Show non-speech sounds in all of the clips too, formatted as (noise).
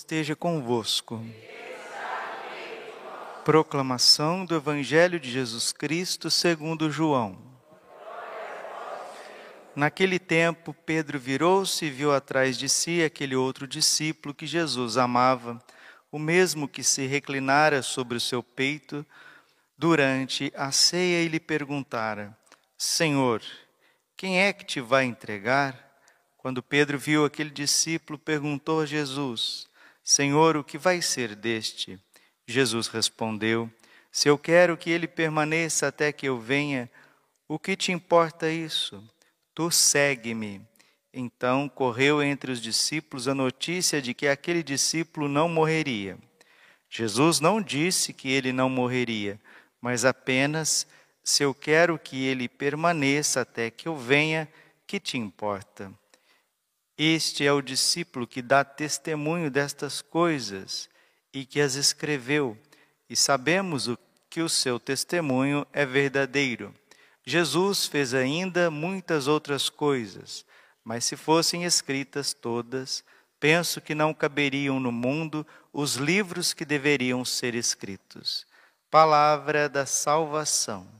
esteja convosco. Proclamação do Evangelho de Jesus Cristo segundo João. Naquele tempo, Pedro virou-se e viu atrás de si aquele outro discípulo que Jesus amava, o mesmo que se reclinara sobre o seu peito durante a ceia e lhe perguntara: Senhor, quem é que te vai entregar? Quando Pedro viu aquele discípulo, perguntou a Jesus: Senhor, o que vai ser deste? Jesus respondeu: Se eu quero que ele permaneça até que eu venha, o que te importa isso? Tu segue-me. Então correu entre os discípulos a notícia de que aquele discípulo não morreria. Jesus não disse que ele não morreria, mas apenas: Se eu quero que ele permaneça até que eu venha, que te importa? Este é o discípulo que dá testemunho destas coisas e que as escreveu, e sabemos o que o seu testemunho é verdadeiro. Jesus fez ainda muitas outras coisas, mas se fossem escritas todas, penso que não caberiam no mundo os livros que deveriam ser escritos. Palavra da salvação.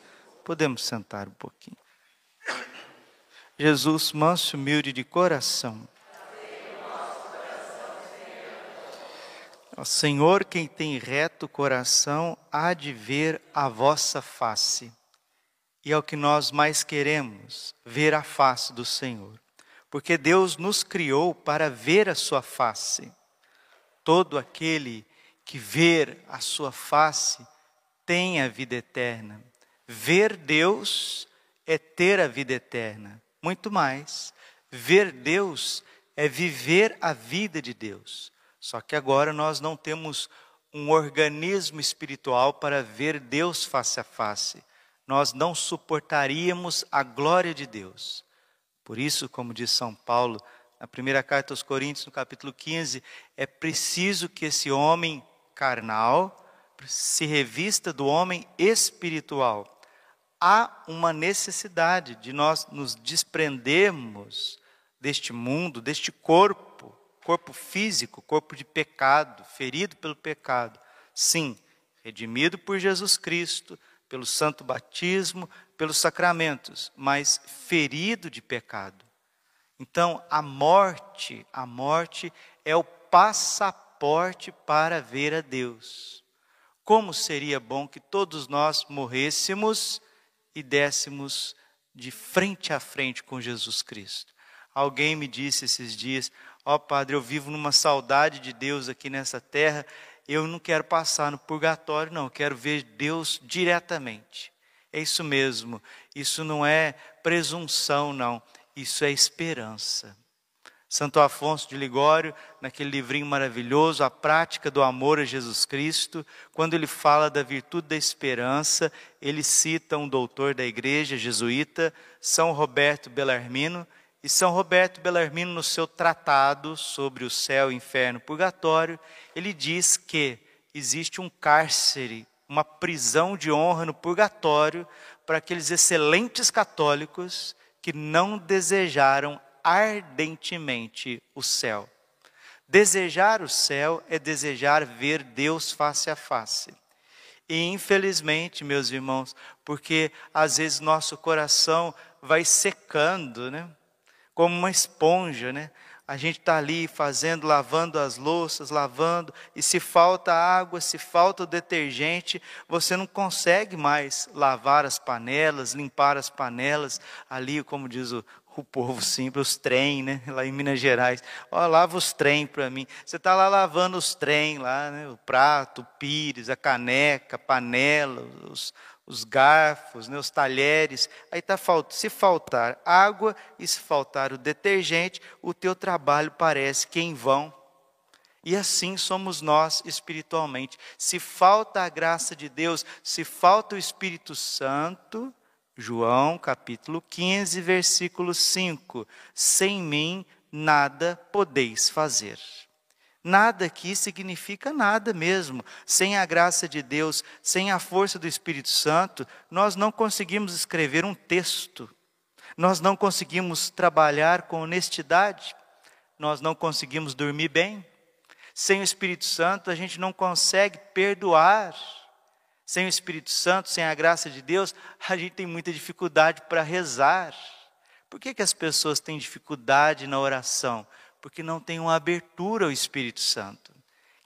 Podemos sentar um pouquinho. Jesus, manso e humilde de coração. Senhor, quem tem reto coração, há de ver a vossa face. E é o que nós mais queremos, ver a face do Senhor. Porque Deus nos criou para ver a sua face. Todo aquele que ver a sua face tem a vida eterna. Ver Deus é ter a vida eterna. Muito mais. Ver Deus é viver a vida de Deus. Só que agora nós não temos um organismo espiritual para ver Deus face a face. Nós não suportaríamos a glória de Deus. Por isso, como diz São Paulo, na primeira carta aos Coríntios, no capítulo 15, é preciso que esse homem carnal se revista do homem espiritual há uma necessidade de nós nos desprendermos deste mundo, deste corpo, corpo físico, corpo de pecado, ferido pelo pecado. Sim, redimido por Jesus Cristo, pelo santo batismo, pelos sacramentos, mas ferido de pecado. Então, a morte, a morte é o passaporte para ver a Deus. Como seria bom que todos nós morrêssemos e dessemos de frente a frente com Jesus Cristo. Alguém me disse esses dias: Ó oh, Padre, eu vivo numa saudade de Deus aqui nessa terra, eu não quero passar no purgatório, não, eu quero ver Deus diretamente. É isso mesmo, isso não é presunção, não, isso é esperança. Santo Afonso de Ligório, naquele livrinho maravilhoso, A Prática do Amor a Jesus Cristo, quando ele fala da virtude da esperança, ele cita um doutor da igreja jesuíta, São Roberto Bellarmino, e São Roberto Bellarmino, no seu tratado sobre o céu, inferno, purgatório, ele diz que existe um cárcere, uma prisão de honra no purgatório para aqueles excelentes católicos que não desejaram ardentemente o céu. Desejar o céu é desejar ver Deus face a face. E infelizmente, meus irmãos, porque às vezes nosso coração vai secando, né? Como uma esponja, né? A gente está ali fazendo, lavando as louças, lavando, e se falta água, se falta o detergente, você não consegue mais lavar as panelas, limpar as panelas, ali, como diz o, o povo simples, os trem, né? Lá em Minas Gerais. Ó, lava os trem para mim. Você está lá lavando os trem lá, né? O prato, o pires, a caneca, a panela, os, os garfos, né, os talheres. Aí tá se faltar água e se faltar o detergente, o teu trabalho parece que é em vão. E assim somos nós espiritualmente. Se falta a graça de Deus, se falta o Espírito Santo, João capítulo 15, versículo 5: Sem mim nada podeis fazer. Nada aqui significa nada mesmo. Sem a graça de Deus, sem a força do Espírito Santo, nós não conseguimos escrever um texto, nós não conseguimos trabalhar com honestidade, nós não conseguimos dormir bem. Sem o Espírito Santo, a gente não consegue perdoar. Sem o Espírito Santo, sem a graça de Deus, a gente tem muita dificuldade para rezar. Por que, que as pessoas têm dificuldade na oração? porque não tem uma abertura ao Espírito Santo.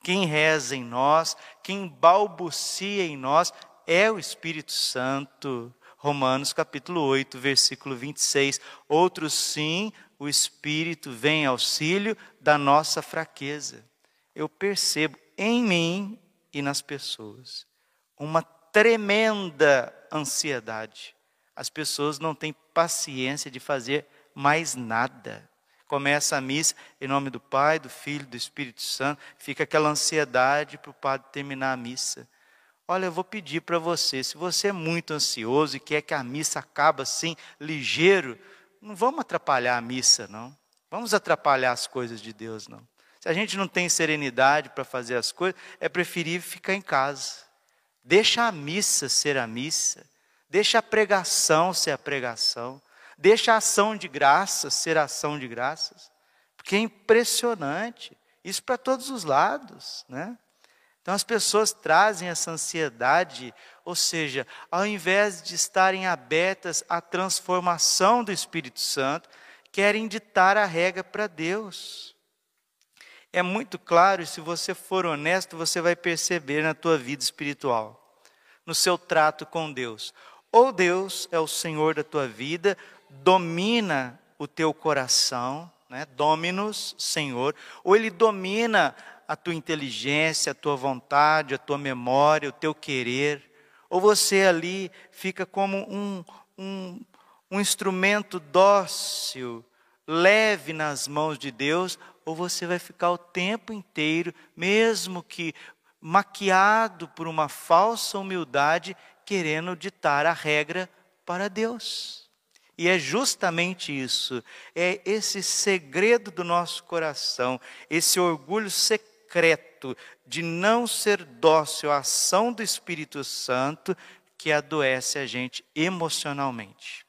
Quem reza em nós, quem balbucia em nós, é o Espírito Santo. Romanos capítulo 8, versículo 26. Outros sim, o Espírito vem em auxílio da nossa fraqueza. Eu percebo em mim e nas pessoas uma tremenda ansiedade. As pessoas não têm paciência de fazer mais nada. Começa a missa em nome do Pai, do Filho, do Espírito Santo, fica aquela ansiedade para o padre terminar a missa. Olha, eu vou pedir para você, se você é muito ansioso e quer que a missa acabe assim, ligeiro, não vamos atrapalhar a missa, não. Vamos atrapalhar as coisas de Deus, não. Se a gente não tem serenidade para fazer as coisas, é preferível ficar em casa. Deixa a missa ser a missa. Deixa a pregação ser a pregação. Deixa a ação de graças ser ação de graças, porque é impressionante, isso para todos os lados, né? Então as pessoas trazem essa ansiedade, ou seja, ao invés de estarem abertas à transformação do Espírito Santo, querem ditar a regra para Deus. É muito claro, e se você for honesto, você vai perceber na tua vida espiritual, no seu trato com Deus. Ou Deus é o Senhor da tua vida, domina o teu coração, né? Dominus, Senhor, ou ele domina a tua inteligência, a tua vontade, a tua memória, o teu querer, ou você ali fica como um, um, um instrumento dócil, leve nas mãos de Deus, ou você vai ficar o tempo inteiro, mesmo que maquiado por uma falsa humildade, querendo ditar a regra para Deus. E é justamente isso, é esse segredo do nosso coração, esse orgulho secreto de não ser dócil à ação do Espírito Santo que adoece a gente emocionalmente.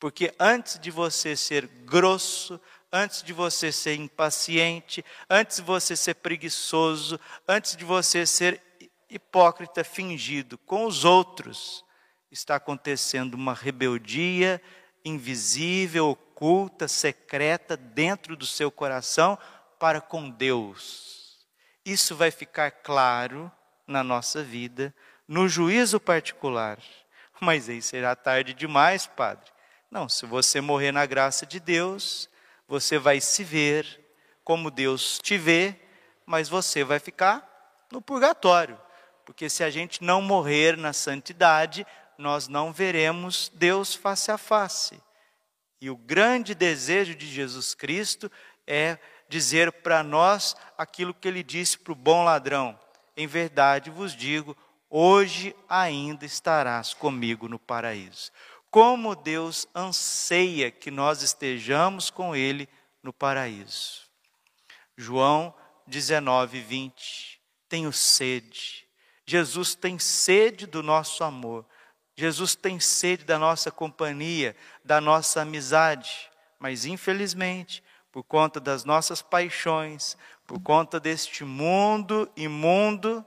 Porque antes de você ser grosso, antes de você ser impaciente, antes de você ser preguiçoso, antes de você ser hipócrita fingido com os outros, está acontecendo uma rebeldia invisível, oculta, secreta dentro do seu coração para com Deus. Isso vai ficar claro na nossa vida, no juízo particular. Mas aí será tarde demais, Padre. Não, se você morrer na graça de Deus, você vai se ver como Deus te vê, mas você vai ficar no purgatório. Porque se a gente não morrer na santidade, nós não veremos Deus face a face. E o grande desejo de Jesus Cristo é dizer para nós aquilo que ele disse para o bom ladrão: Em verdade vos digo, hoje ainda estarás comigo no paraíso. Como Deus anseia que nós estejamos com Ele no paraíso. João 19, 20. Tenho sede. Jesus tem sede do nosso amor. Jesus tem sede da nossa companhia, da nossa amizade, mas infelizmente, por conta das nossas paixões, por conta deste mundo imundo,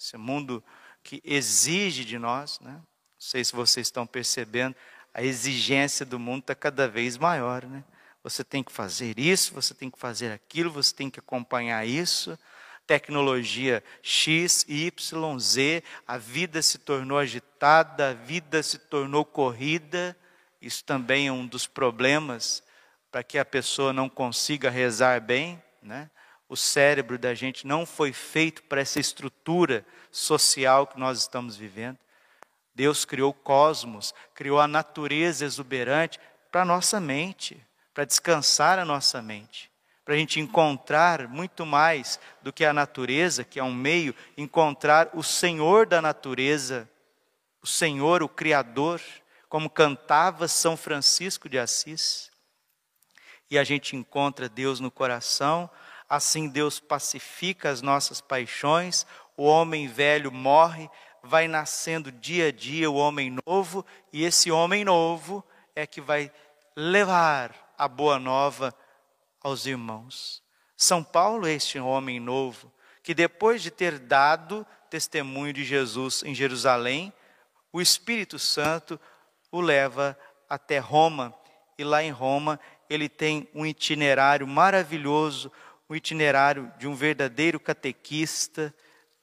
esse mundo que exige de nós, né? Não sei se vocês estão percebendo, a exigência do mundo está cada vez maior, né? Você tem que fazer isso, você tem que fazer aquilo, você tem que acompanhar isso tecnologia X, Y, Z, a vida se tornou agitada, a vida se tornou corrida. Isso também é um dos problemas para que a pessoa não consiga rezar bem, né? O cérebro da gente não foi feito para essa estrutura social que nós estamos vivendo. Deus criou o cosmos, criou a natureza exuberante para a nossa mente, para descansar a nossa mente, para a gente encontrar muito mais do que a natureza, que é um meio, encontrar o Senhor da natureza, o Senhor, o Criador, como cantava São Francisco de Assis. E a gente encontra Deus no coração, assim Deus pacifica as nossas paixões, o homem velho morre, vai nascendo dia a dia o homem novo, e esse homem novo é que vai levar a boa nova aos irmãos. São Paulo é este homem novo, que depois de ter dado testemunho de Jesus em Jerusalém, o Espírito Santo o leva até Roma, e lá em Roma ele tem um itinerário maravilhoso, um itinerário de um verdadeiro catequista,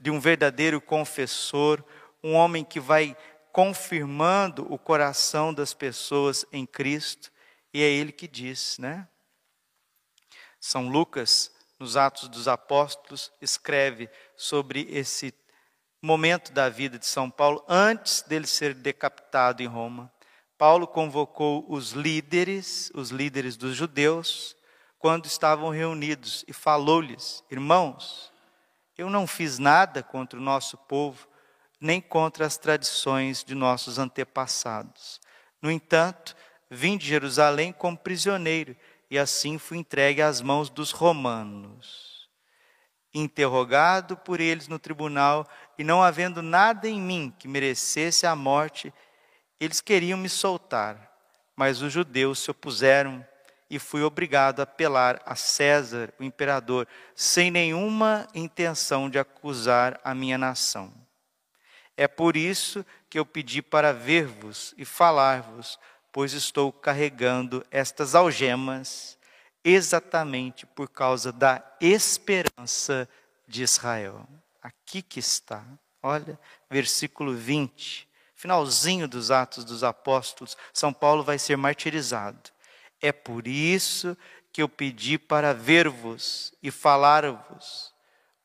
de um verdadeiro confessor, um homem que vai confirmando o coração das pessoas em Cristo, e é ele que diz, né? São Lucas, nos Atos dos Apóstolos, escreve sobre esse momento da vida de São Paulo antes dele ser decapitado em Roma. Paulo convocou os líderes, os líderes dos judeus, quando estavam reunidos e falou-lhes: Irmãos, eu não fiz nada contra o nosso povo, nem contra as tradições de nossos antepassados. No entanto, vim de Jerusalém como prisioneiro e assim fui entregue às mãos dos romanos. Interrogado por eles no tribunal e não havendo nada em mim que merecesse a morte, eles queriam me soltar, mas os judeus se opuseram e fui obrigado a apelar a César, o imperador, sem nenhuma intenção de acusar a minha nação. É por isso que eu pedi para ver-vos e falar-vos, pois estou carregando estas algemas exatamente por causa da esperança de Israel. Aqui que está. Olha, versículo 20 finalzinho dos Atos dos Apóstolos, São Paulo vai ser martirizado. É por isso que eu pedi para ver-vos e falar-vos,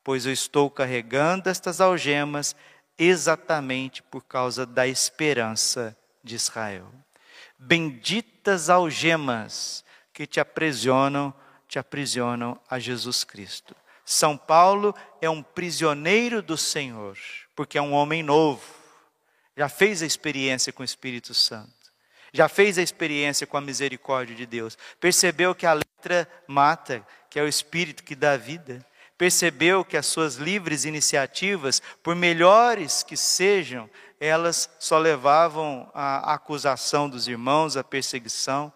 pois eu estou carregando estas algemas exatamente por causa da esperança de Israel. Benditas algemas que te aprisionam, te aprisionam a Jesus Cristo. São Paulo é um prisioneiro do Senhor, porque é um homem novo já fez a experiência com o Espírito Santo, já fez a experiência com a misericórdia de Deus, percebeu que a letra mata, que é o Espírito que dá vida, percebeu que as suas livres iniciativas, por melhores que sejam, elas só levavam à acusação dos irmãos, à perseguição,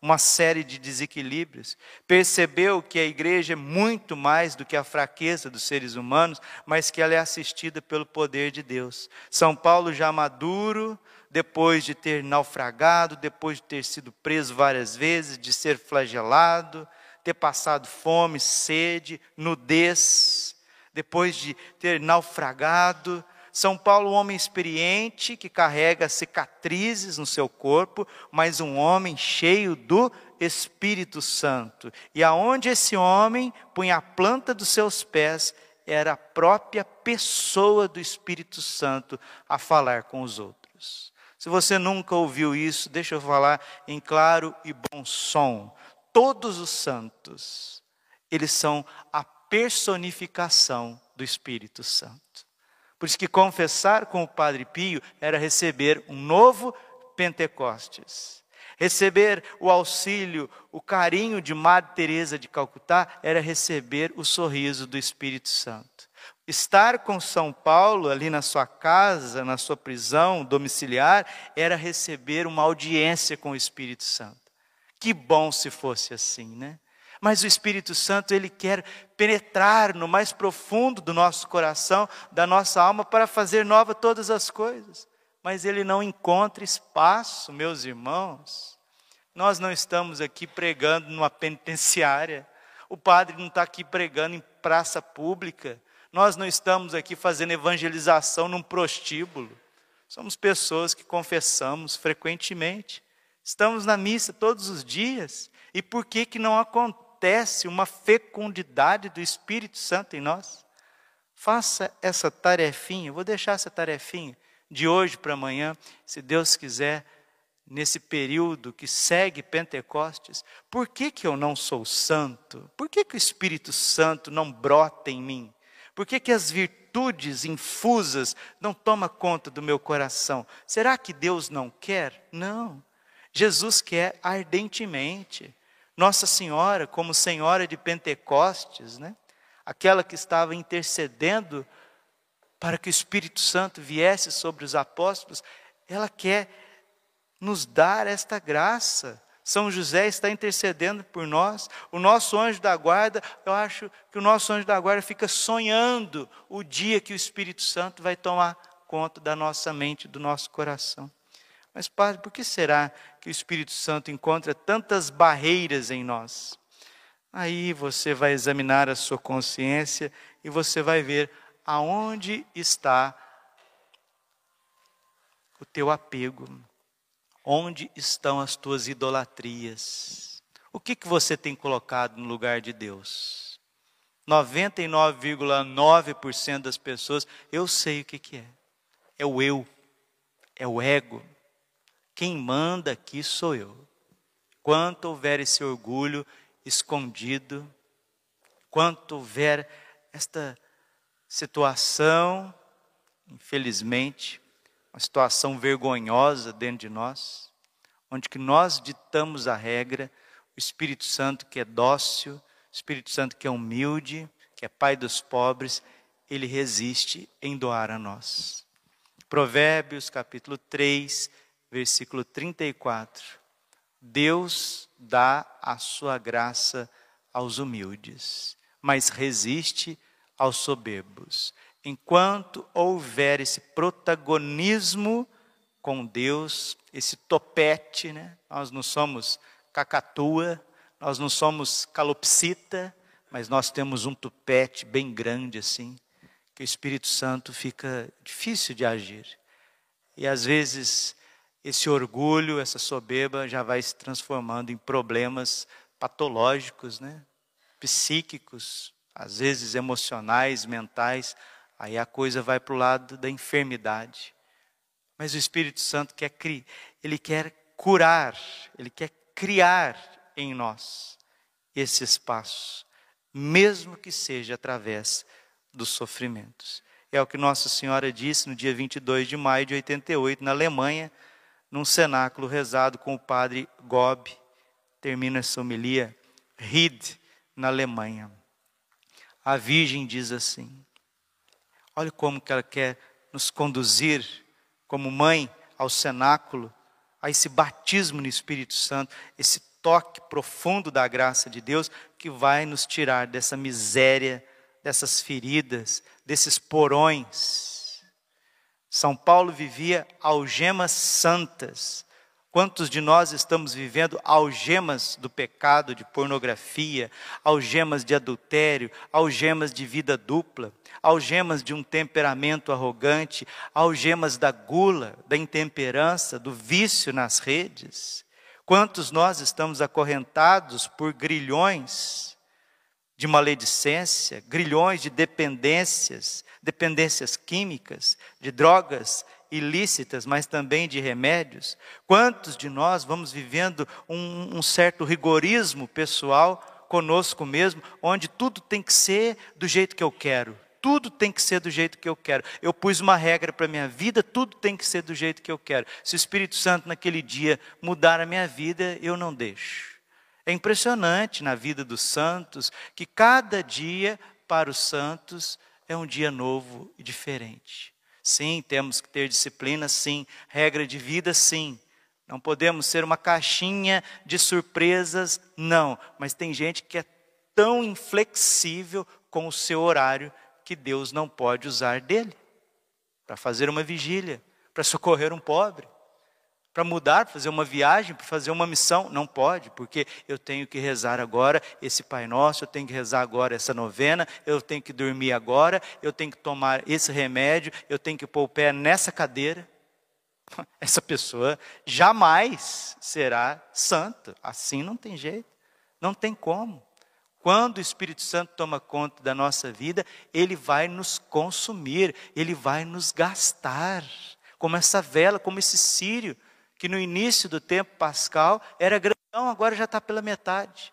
uma série de desequilíbrios. Percebeu que a igreja é muito mais do que a fraqueza dos seres humanos, mas que ela é assistida pelo poder de Deus. São Paulo, já maduro, depois de ter naufragado, depois de ter sido preso várias vezes, de ser flagelado, ter passado fome, sede, nudez, depois de ter naufragado, são Paulo, um homem experiente que carrega cicatrizes no seu corpo, mas um homem cheio do Espírito Santo. E aonde esse homem punha a planta dos seus pés, era a própria pessoa do Espírito Santo a falar com os outros. Se você nunca ouviu isso, deixa eu falar em claro e bom som. Todos os santos, eles são a personificação do Espírito Santo. Por isso que confessar com o Padre Pio era receber um novo Pentecostes. Receber o auxílio, o carinho de Madre Teresa de Calcutá era receber o sorriso do Espírito Santo. Estar com São Paulo ali na sua casa, na sua prisão domiciliar, era receber uma audiência com o Espírito Santo. Que bom se fosse assim, né? Mas o Espírito Santo, ele quer penetrar no mais profundo do nosso coração, da nossa alma, para fazer nova todas as coisas. Mas ele não encontra espaço, meus irmãos. Nós não estamos aqui pregando numa penitenciária. O padre não está aqui pregando em praça pública. Nós não estamos aqui fazendo evangelização num prostíbulo. Somos pessoas que confessamos frequentemente. Estamos na missa todos os dias. E por que, que não acontece? uma fecundidade do Espírito Santo em nós. Faça essa tarefinha, vou deixar essa tarefinha de hoje para amanhã, se Deus quiser, nesse período que segue Pentecostes, por que, que eu não sou santo? Por que, que o Espírito Santo não brota em mim? Por que, que as virtudes infusas não tomam conta do meu coração? Será que Deus não quer? Não. Jesus quer ardentemente. Nossa Senhora, como Senhora de Pentecostes, né? aquela que estava intercedendo para que o Espírito Santo viesse sobre os apóstolos, ela quer nos dar esta graça. São José está intercedendo por nós. O nosso anjo da guarda, eu acho que o nosso anjo da guarda fica sonhando o dia que o Espírito Santo vai tomar conta da nossa mente, do nosso coração. Mas, Padre, por que será que o Espírito Santo encontra tantas barreiras em nós? Aí você vai examinar a sua consciência e você vai ver aonde está o teu apego, onde estão as tuas idolatrias. O que, que você tem colocado no lugar de Deus? 99,9% das pessoas, eu sei o que, que é. É o eu, é o ego. Quem manda aqui sou eu. Quanto houver esse orgulho escondido, quanto houver esta situação, infelizmente, uma situação vergonhosa dentro de nós, onde que nós ditamos a regra, o Espírito Santo que é dócil, o Espírito Santo que é humilde, que é pai dos pobres, ele resiste em doar a nós. Provérbios capítulo 3, versículo 34. Deus dá a sua graça aos humildes, mas resiste aos soberbos. Enquanto houver esse protagonismo com Deus, esse topete, né? nós não somos cacatua, nós não somos calopsita, mas nós temos um topete bem grande assim, que o Espírito Santo fica difícil de agir. E às vezes esse orgulho, essa soberba já vai se transformando em problemas patológicos, né? psíquicos, às vezes emocionais, mentais, aí a coisa vai para o lado da enfermidade. Mas o Espírito Santo quer ele quer curar, ele quer criar em nós esse espaço, mesmo que seja através dos sofrimentos. É o que Nossa Senhora disse no dia 22 de maio de 88, na Alemanha, num cenáculo rezado com o padre Gob, termina essa homilia, Ried, na Alemanha a Virgem diz assim: olha como que ela quer nos conduzir como mãe ao cenáculo, a esse batismo no Espírito Santo, esse toque profundo da graça de Deus que vai nos tirar dessa miséria, dessas feridas, desses porões. São Paulo vivia algemas santas, Quantos de nós estamos vivendo algemas do pecado, de pornografia, algemas de adultério, algemas de vida dupla, algemas de um temperamento arrogante, algemas da gula, da intemperança, do vício nas redes? Quantos nós estamos acorrentados por grilhões de maledicência, grilhões de dependências, dependências químicas, de drogas ilícitas, mas também de remédios? Quantos de nós vamos vivendo um, um certo rigorismo pessoal conosco mesmo, onde tudo tem que ser do jeito que eu quero? Tudo tem que ser do jeito que eu quero. Eu pus uma regra para a minha vida, tudo tem que ser do jeito que eu quero. Se o Espírito Santo naquele dia mudar a minha vida, eu não deixo. É impressionante na vida dos santos que cada dia para os santos é um dia novo e diferente. Sim, temos que ter disciplina, sim. Regra de vida, sim. Não podemos ser uma caixinha de surpresas, não. Mas tem gente que é tão inflexível com o seu horário que Deus não pode usar dele para fazer uma vigília, para socorrer um pobre para mudar, para fazer uma viagem, para fazer uma missão. Não pode, porque eu tenho que rezar agora esse Pai Nosso, eu tenho que rezar agora essa novena, eu tenho que dormir agora, eu tenho que tomar esse remédio, eu tenho que pôr o pé nessa cadeira. (laughs) Essa pessoa jamais será santa. Assim não tem jeito, não tem como. Quando o Espírito Santo toma conta da nossa vida, ele vai nos consumir, ele vai nos gastar como essa vela, como esse sírio, que no início do tempo pascal era grandão, agora já está pela metade.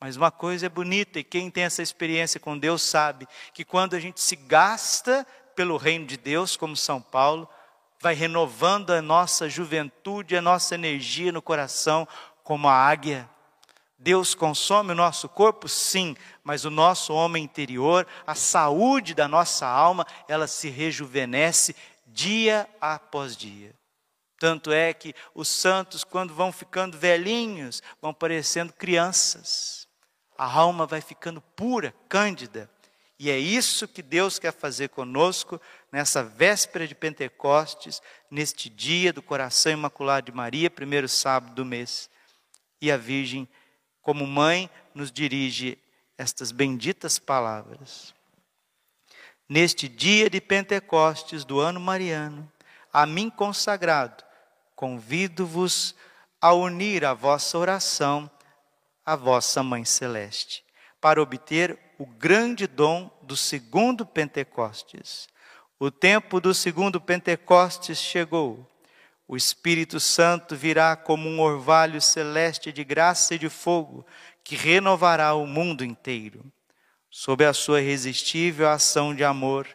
Mas uma coisa é bonita, e quem tem essa experiência com Deus sabe que quando a gente se gasta pelo reino de Deus, como São Paulo, vai renovando a nossa juventude, a nossa energia no coração, como a águia. Deus consome o nosso corpo? Sim, mas o nosso homem interior, a saúde da nossa alma, ela se rejuvenesce dia após dia. Tanto é que os santos, quando vão ficando velhinhos, vão parecendo crianças. A alma vai ficando pura, cândida. E é isso que Deus quer fazer conosco nessa véspera de Pentecostes, neste dia do coração imaculado de Maria, primeiro sábado do mês. E a Virgem, como mãe, nos dirige estas benditas palavras. Neste dia de Pentecostes do ano mariano, a mim consagrado, convido-vos a unir a vossa oração à vossa Mãe Celeste, para obter o grande dom do segundo Pentecostes. O tempo do segundo Pentecostes chegou. O Espírito Santo virá como um orvalho celeste de graça e de fogo que renovará o mundo inteiro. Sob a sua irresistível ação de amor,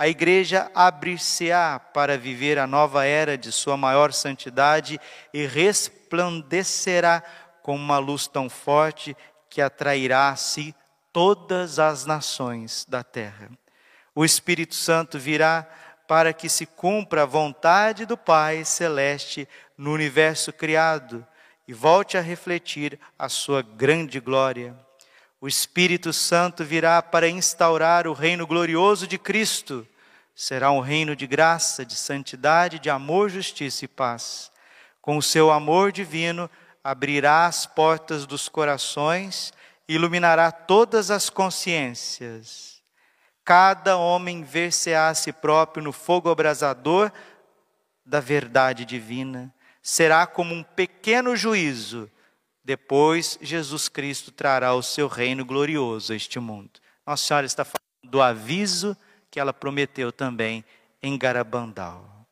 a igreja abrir-se-á para viver a nova era de sua maior santidade e resplandecerá com uma luz tão forte que atrairá a si todas as nações da terra. O Espírito Santo virá para que se cumpra a vontade do Pai celeste no universo criado e volte a refletir a sua grande glória. O Espírito Santo virá para instaurar o reino glorioso de Cristo. Será um reino de graça, de santidade, de amor, justiça e paz. Com o seu amor divino, abrirá as portas dos corações iluminará todas as consciências. Cada homem ver-se-á a si próprio no fogo abrasador da verdade divina. Será como um pequeno juízo depois, Jesus Cristo trará o seu reino glorioso a este mundo. Nossa Senhora está falando do aviso que ela prometeu também em Garabandal.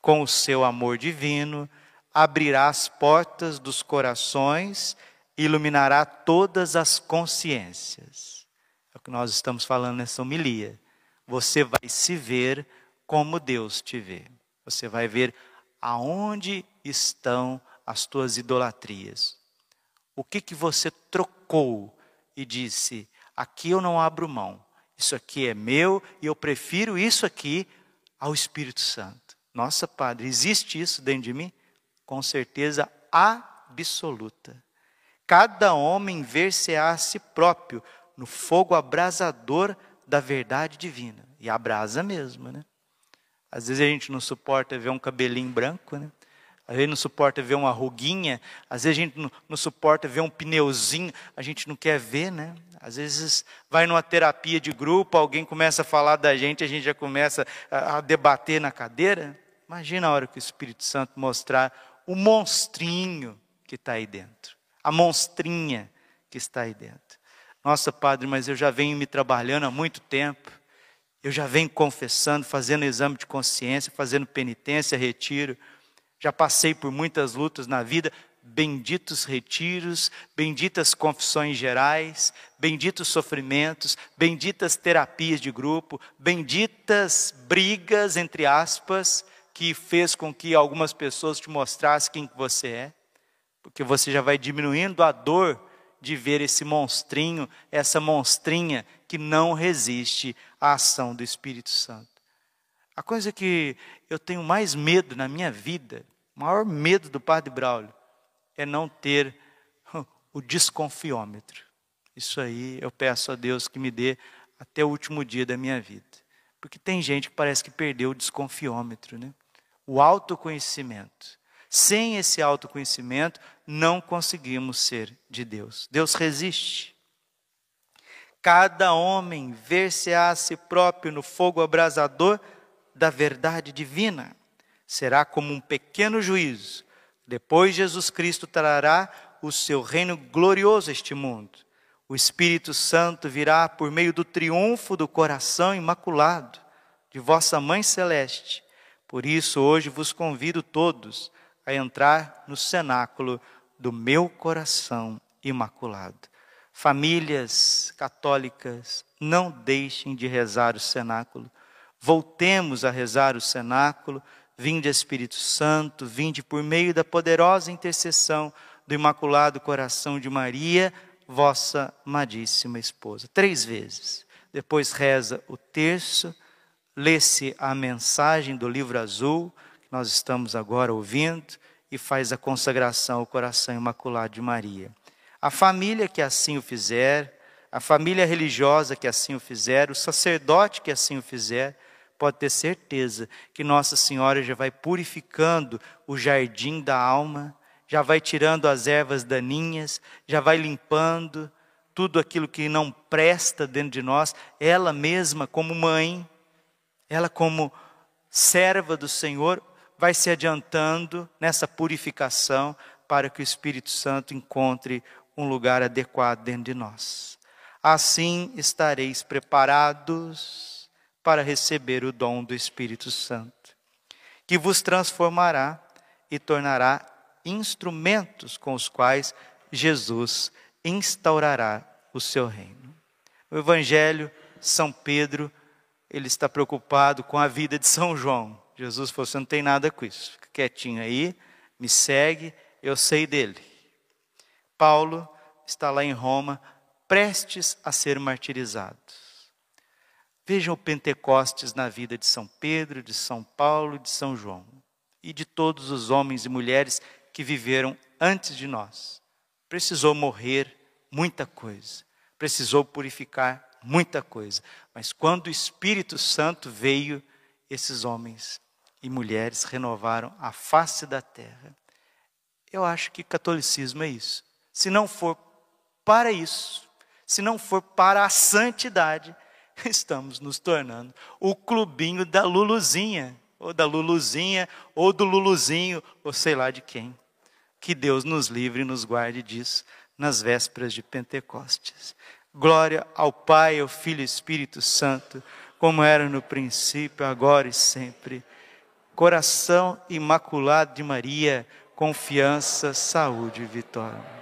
Com o seu amor divino, abrirá as portas dos corações e iluminará todas as consciências. É o que nós estamos falando nessa homilia. Você vai se ver como Deus te vê. Você vai ver aonde estão as tuas idolatrias. O que que você trocou e disse: aqui eu não abro mão. Isso aqui é meu e eu prefiro isso aqui ao Espírito Santo. Nossa, Padre, existe isso dentro de mim? Com certeza absoluta. Cada homem ver-se-á a si próprio no fogo abrasador da verdade divina. E abrasa mesmo, né? Às vezes a gente não suporta ver um cabelinho branco, né? Às vezes não suporta ver uma ruguinha, às vezes a gente não, não, suporta ver um pneuzinho, a gente não quer ver, né? Às vezes vai numa terapia de grupo, alguém começa a falar da gente, a gente já começa a, a debater na cadeira. Imagina a hora que o Espírito Santo mostrar o monstrinho que está aí dentro, a monstrinha que está aí dentro. Nossa, Padre, mas eu já venho me trabalhando há muito tempo, eu já venho confessando, fazendo exame de consciência, fazendo penitência, retiro já passei por muitas lutas na vida, benditos retiros, benditas confissões gerais, benditos sofrimentos, benditas terapias de grupo, benditas brigas, entre aspas, que fez com que algumas pessoas te mostrassem quem você é, porque você já vai diminuindo a dor de ver esse monstrinho, essa monstrinha que não resiste à ação do Espírito Santo. A coisa que eu tenho mais medo na minha vida, o maior medo do padre Braulio, é não ter (laughs) o desconfiômetro. Isso aí eu peço a Deus que me dê até o último dia da minha vida. Porque tem gente que parece que perdeu o desconfiômetro, né? O autoconhecimento. Sem esse autoconhecimento, não conseguimos ser de Deus. Deus resiste. Cada homem ver-se-á a si próprio no fogo abrasador da verdade divina. Será como um pequeno juízo. Depois Jesus Cristo trará o seu reino glorioso a este mundo. O Espírito Santo virá por meio do triunfo do coração imaculado de vossa Mãe Celeste, Por isso, hoje vos convido todos a entrar no cenáculo do meu coração imaculado. Famílias católicas, não deixem de rezar o cenáculo. Voltemos a rezar o cenáculo. Vinde Espírito Santo, vinde por meio da poderosa intercessão do Imaculado Coração de Maria, vossa amadíssima esposa. Três vezes. Depois reza o terço, lê-se a mensagem do livro azul, que nós estamos agora ouvindo, e faz a consagração ao coração imaculado de Maria. A família que assim o fizer, a família religiosa que assim o fizer, o sacerdote que assim o fizer, pode ter certeza que Nossa Senhora já vai purificando o jardim da alma, já vai tirando as ervas daninhas, já vai limpando tudo aquilo que não presta dentro de nós, ela mesma, como mãe, ela, como serva do Senhor, vai se adiantando nessa purificação para que o Espírito Santo encontre um lugar adequado dentro de nós. Assim estareis preparados para receber o dom do Espírito Santo, que vos transformará e tornará instrumentos com os quais Jesus instaurará o seu reino. O Evangelho, São Pedro, ele está preocupado com a vida de São João. Jesus falou: você não tem nada com isso, fica quietinho aí, me segue, eu sei dele. Paulo está lá em Roma, prestes a ser martirizado. Vejam o Pentecostes na vida de São Pedro, de São Paulo, de São João e de todos os homens e mulheres que viveram antes de nós. Precisou morrer muita coisa, precisou purificar muita coisa, mas quando o Espírito Santo veio, esses homens e mulheres renovaram a face da terra. Eu acho que catolicismo é isso. Se não for para isso, se não for para a santidade, (laughs) estamos nos tornando o clubinho da Luluzinha, ou da Luluzinha, ou do Luluzinho, ou sei lá de quem. Que Deus nos livre e nos guarde disso nas vésperas de Pentecostes. Glória ao Pai, ao Filho e Espírito Santo, como era no princípio, agora e sempre coração imaculado de Maria, confiança, saúde e vitória.